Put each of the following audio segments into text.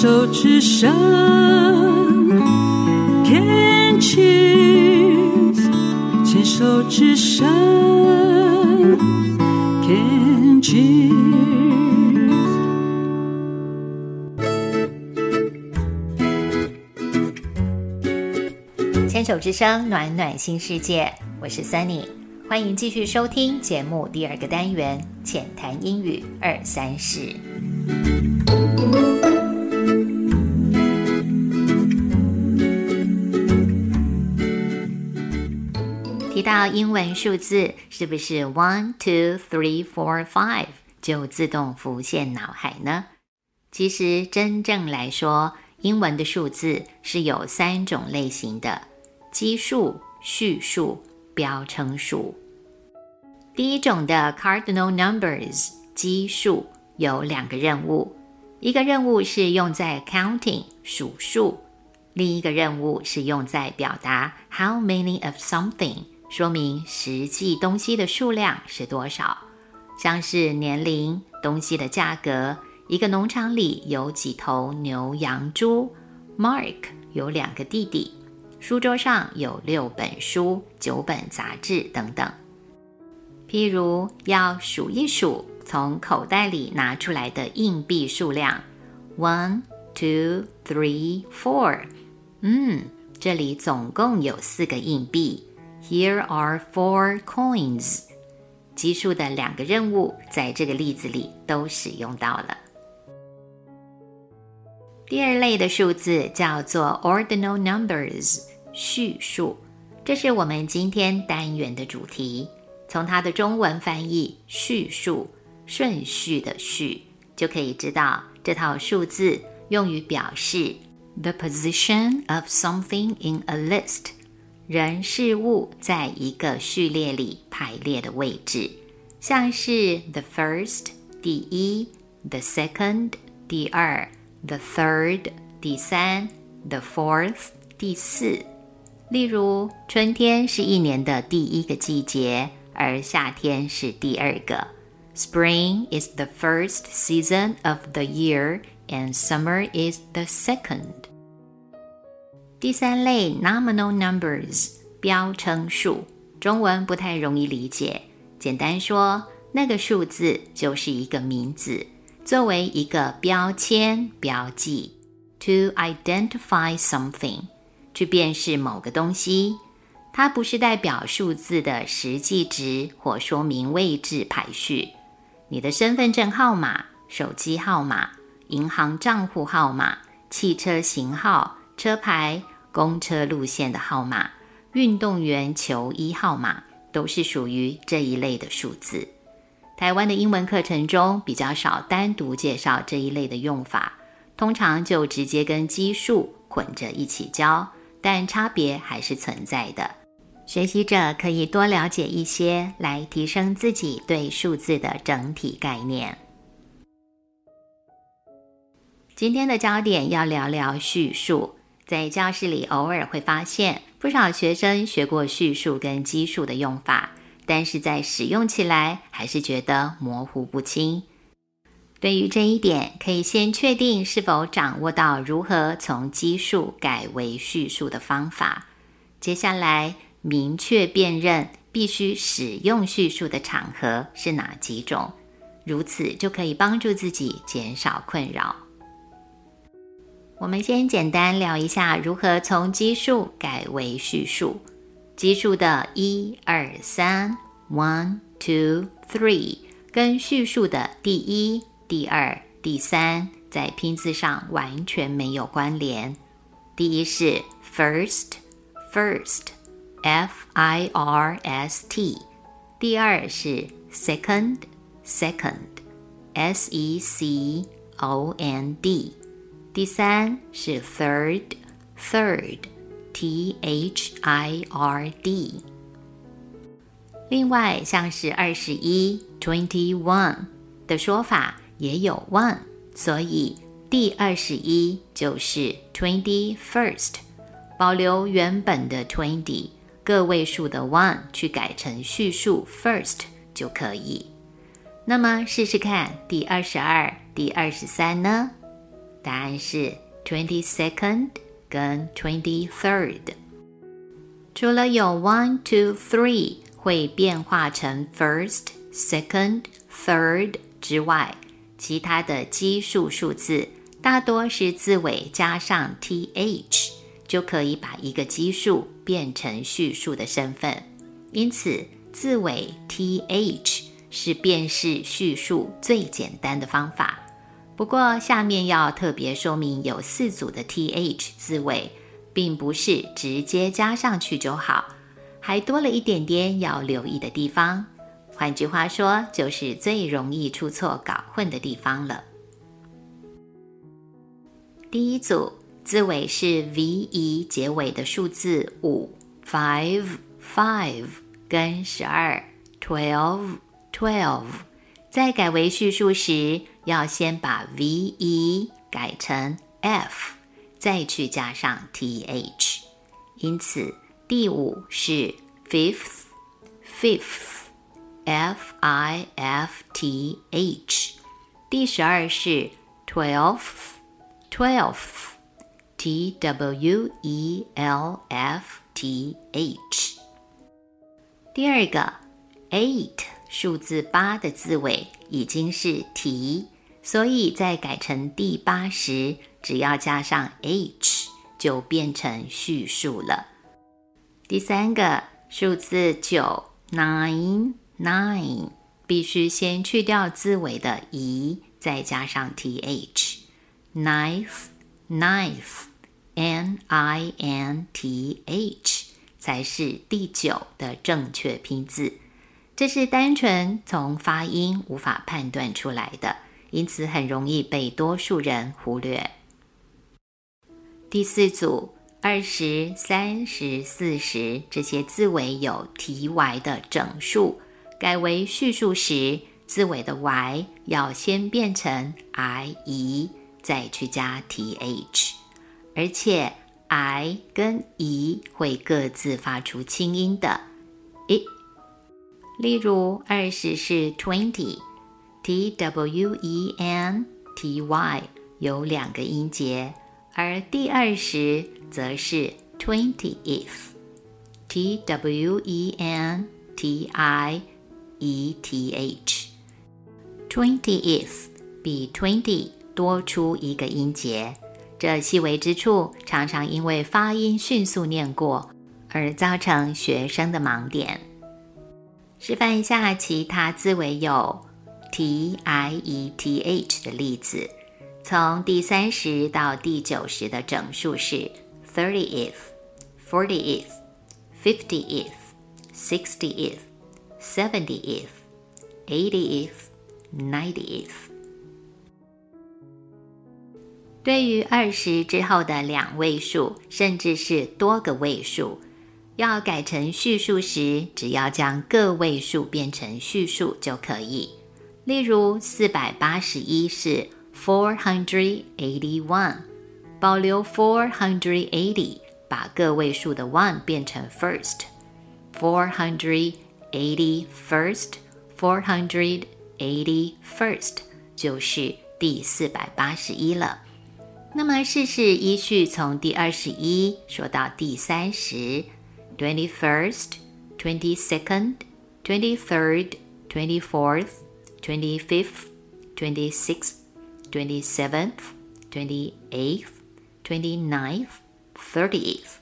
手之声，Can cheers，牵手之声，Can cheers。牵手之声，暖暖新世界，我是 Sunny，欢迎继续收听节目第二个单元浅谈英语二三十。到英文数字，是不是 one two three four five 就自动浮现脑海呢？其实真正来说，英文的数字是有三种类型的：基数、序数、标称数。第一种的 cardinal numbers 基数有两个任务，一个任务是用在 counting 数数，另一个任务是用在表达 how many of something。说明实际东西的数量是多少，像是年龄、东西的价格、一个农场里有几头牛、羊、猪。Mark 有两个弟弟，书桌上有六本书、九本杂志等等。譬如要数一数从口袋里拿出来的硬币数量，one, two, three, four。嗯，这里总共有四个硬币。Here are four coins。奇数的两个任务在这个例子里都使用到了。第二类的数字叫做 ordinal numbers，序数，这是我们今天单元的主题。从它的中文翻译“序数”，顺序的序，就可以知道这套数字用于表示 the position of something in a list。人事物在一个序列里排列的位置，像是 the first 第一，the second 第二，the third 第三，the fourth 第四。例如，春天是一年的第一个季节，而夏天是第二个。Spring is the first season of the year, and summer is the second. 第三类 nominal numbers 标称数，中文不太容易理解。简单说，那个数字就是一个名字，作为一个标签标记，to identify something，去辨识某个东西。它不是代表数字的实际值或说明位置排序。你的身份证号码、手机号码、银行账户号码、汽车型号、车牌。公车路线的号码、运动员球衣号码都是属于这一类的数字。台湾的英文课程中比较少单独介绍这一类的用法，通常就直接跟奇数混着一起教，但差别还是存在的。学习者可以多了解一些，来提升自己对数字的整体概念。今天的焦点要聊聊序数。在教室里，偶尔会发现不少学生学过序数跟基数的用法，但是在使用起来还是觉得模糊不清。对于这一点，可以先确定是否掌握到如何从基数改为序数的方法。接下来，明确辨认必须使用序数的场合是哪几种，如此就可以帮助自己减少困扰。我们先简单聊一下如何从基数改为序数。基数的一二三 （one, two, three） 跟序数的第一、第二、第三在拼字上完全没有关联。第一是 first，first，f-i-r-s-t；第二是 second，second，s-e-c-o-n-d。第三是 third，third，t h i r d。另外，像是二十一 twenty one 的说法也有 one，所以第二十一就是 twenty first，保留原本的 twenty 个位数的 one 去改成序数 first 就可以。那么试试看第二十二、第二十三呢？答案是 twenty second 跟 twenty third。除了有 one, two, three 会变化成 first, second, third 之外，其他的奇数数字大多是字尾加上 th，就可以把一个奇数变成序数的身份。因此，字尾 th 是辨识序数最简单的方法。不过，下面要特别说明，有四组的 th 字尾，并不是直接加上去就好，还多了一点点要留意的地方。换句话说，就是最容易出错、搞混的地方了。第一组字尾是 ve 结尾的数字五 （five, five） 跟十二 （twelve, twelve）。在改为序数时，要先把 ve 改成 f，再去加上 th。因此，第五是 fifth，fifth。f i f t h，第十二是 twelfth，twelfth，t w e l f t h。第二个 eight 数字八的字尾已经是 t， 所以在改成第八时，只要加上 h 就变成序数了。第三个数字九 nine。Nine 必须先去掉字尾的 e，再加上 th。Knife，knife，n i n t h 才是第九的正确拼字。这是单纯从发音无法判断出来的，因此很容易被多数人忽略。第四组二十三十四十这些字尾有 ty 的整数。改为序数时，字尾的 y 要先变成 i e，再去加 th，而且 i 跟 e 会各自发出轻音的 i。例如，二十是 twenty twenty 有两个音节，而第二十则是 twentieth，t w e n t i。e t h twentieth 比 twenty 多出一个音节，这细微之处常常因为发音迅速念过而造成学生的盲点。示范一下其他字尾有 t i e t h 的例子，从第三十到第九十的整数是 thirtieth, fortieth, fiftieth, sixtieth。Seventieth, eightieth, ninetieth。对于二十之后的两位数，甚至是多个位数，要改成序数时，只要将个位数变成序数就可以。例如，四百八十一是 four hundred eighty-one，保留 four hundred eighty，把个位数的 one 变成 first four hundred。Eighty first, four hundred eighty first，就是第四百八十一了。那么试试依序从第二十一说到第三十：twenty first, twenty second, twenty third, twenty fourth, twenty fifth, twenty sixth, twenty seventh, twenty eighth, twenty ninth, thirtieth。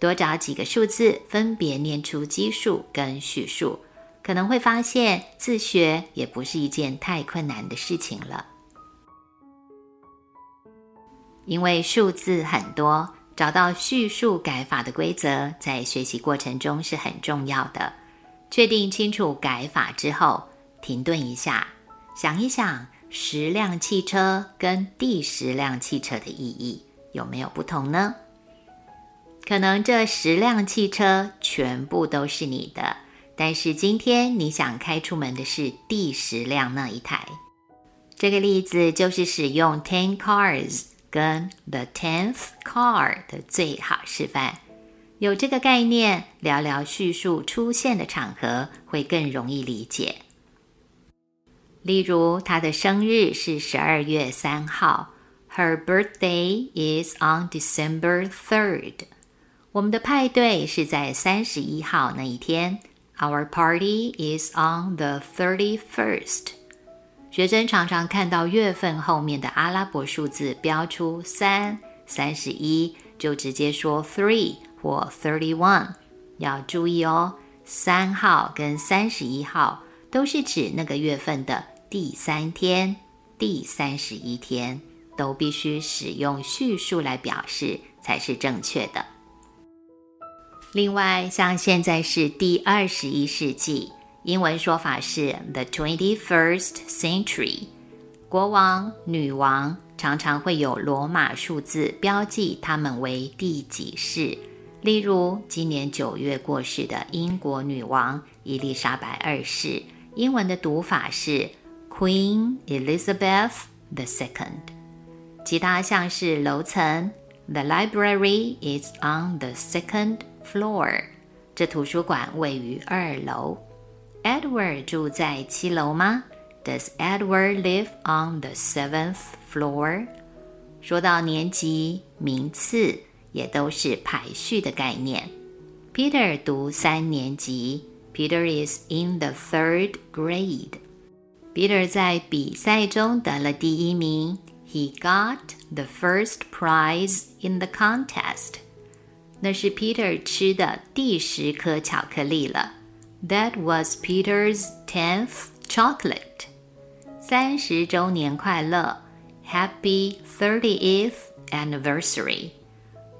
多找几个数字，分别念出奇数跟序数，可能会发现自学也不是一件太困难的事情了。因为数字很多，找到序数改法的规则，在学习过程中是很重要的。确定清楚改法之后，停顿一下，想一想十辆汽车跟第十辆汽车的意义有没有不同呢？可能这十辆汽车全部都是你的，但是今天你想开出门的是第十辆那一台。这个例子就是使用 ten cars 跟 the tenth car 的最好示范。有这个概念，聊聊叙述出现的场合会更容易理解。例如，他的生日是十二月三号 Her birthday is on December third. 我们的派对是在三十一号那一天。Our party is on the thirty-first. 学生常常看到月份后面的阿拉伯数字标出三、三十一，就直接说 three 或 thirty-one。要注意哦，三号跟三十一号都是指那个月份的第三天、第三十一天，都必须使用序数来表示才是正确的。另外，像现在是第二十一世纪。英文说法是 the twenty-first century。国王、女王常常会有罗马数字标记他们为第几世。例如，今年九月过世的英国女王伊丽莎白二世，英文的读法是 Queen Elizabeth the Second。其他像是楼层，The library is on the second floor。这图书馆位于二楼。Edward 住在七楼吗？Does Edward live on the seventh floor？说到年级、名次，也都是排序的概念。Peter 读三年级，Peter is in the third grade。 Peter 在比赛中得了第一名，He got the first prize in the contest。那是 Peter 吃的第十颗巧克力了。That was Peter's tenth chocolate. 三十周年快乐，Happy thirtieth anniversary。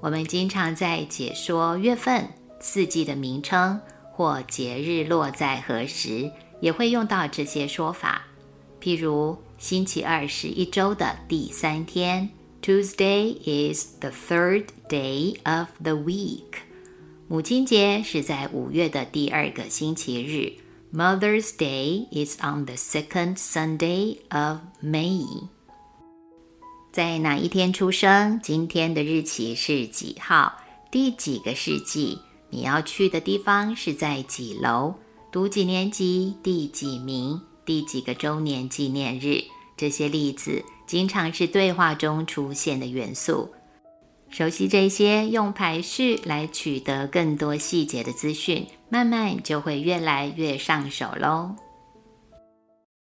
我们经常在解说月份、四季的名称或节日落在何时，也会用到这些说法。 譬如，星期二是一周的第三天，Tuesday is the third day of the week。母亲节是在五月的第二个星期日。Mother's Day is on the second Sunday of May。在哪一天出生？今天的日期是几号？第几个世纪？你要去的地方是在几楼？读几年级？第几名？第几个周年纪念日？这些例子经常是对话中出现的元素。熟悉这些，用排序来取得更多细节的资讯，慢慢就会越来越上手喽。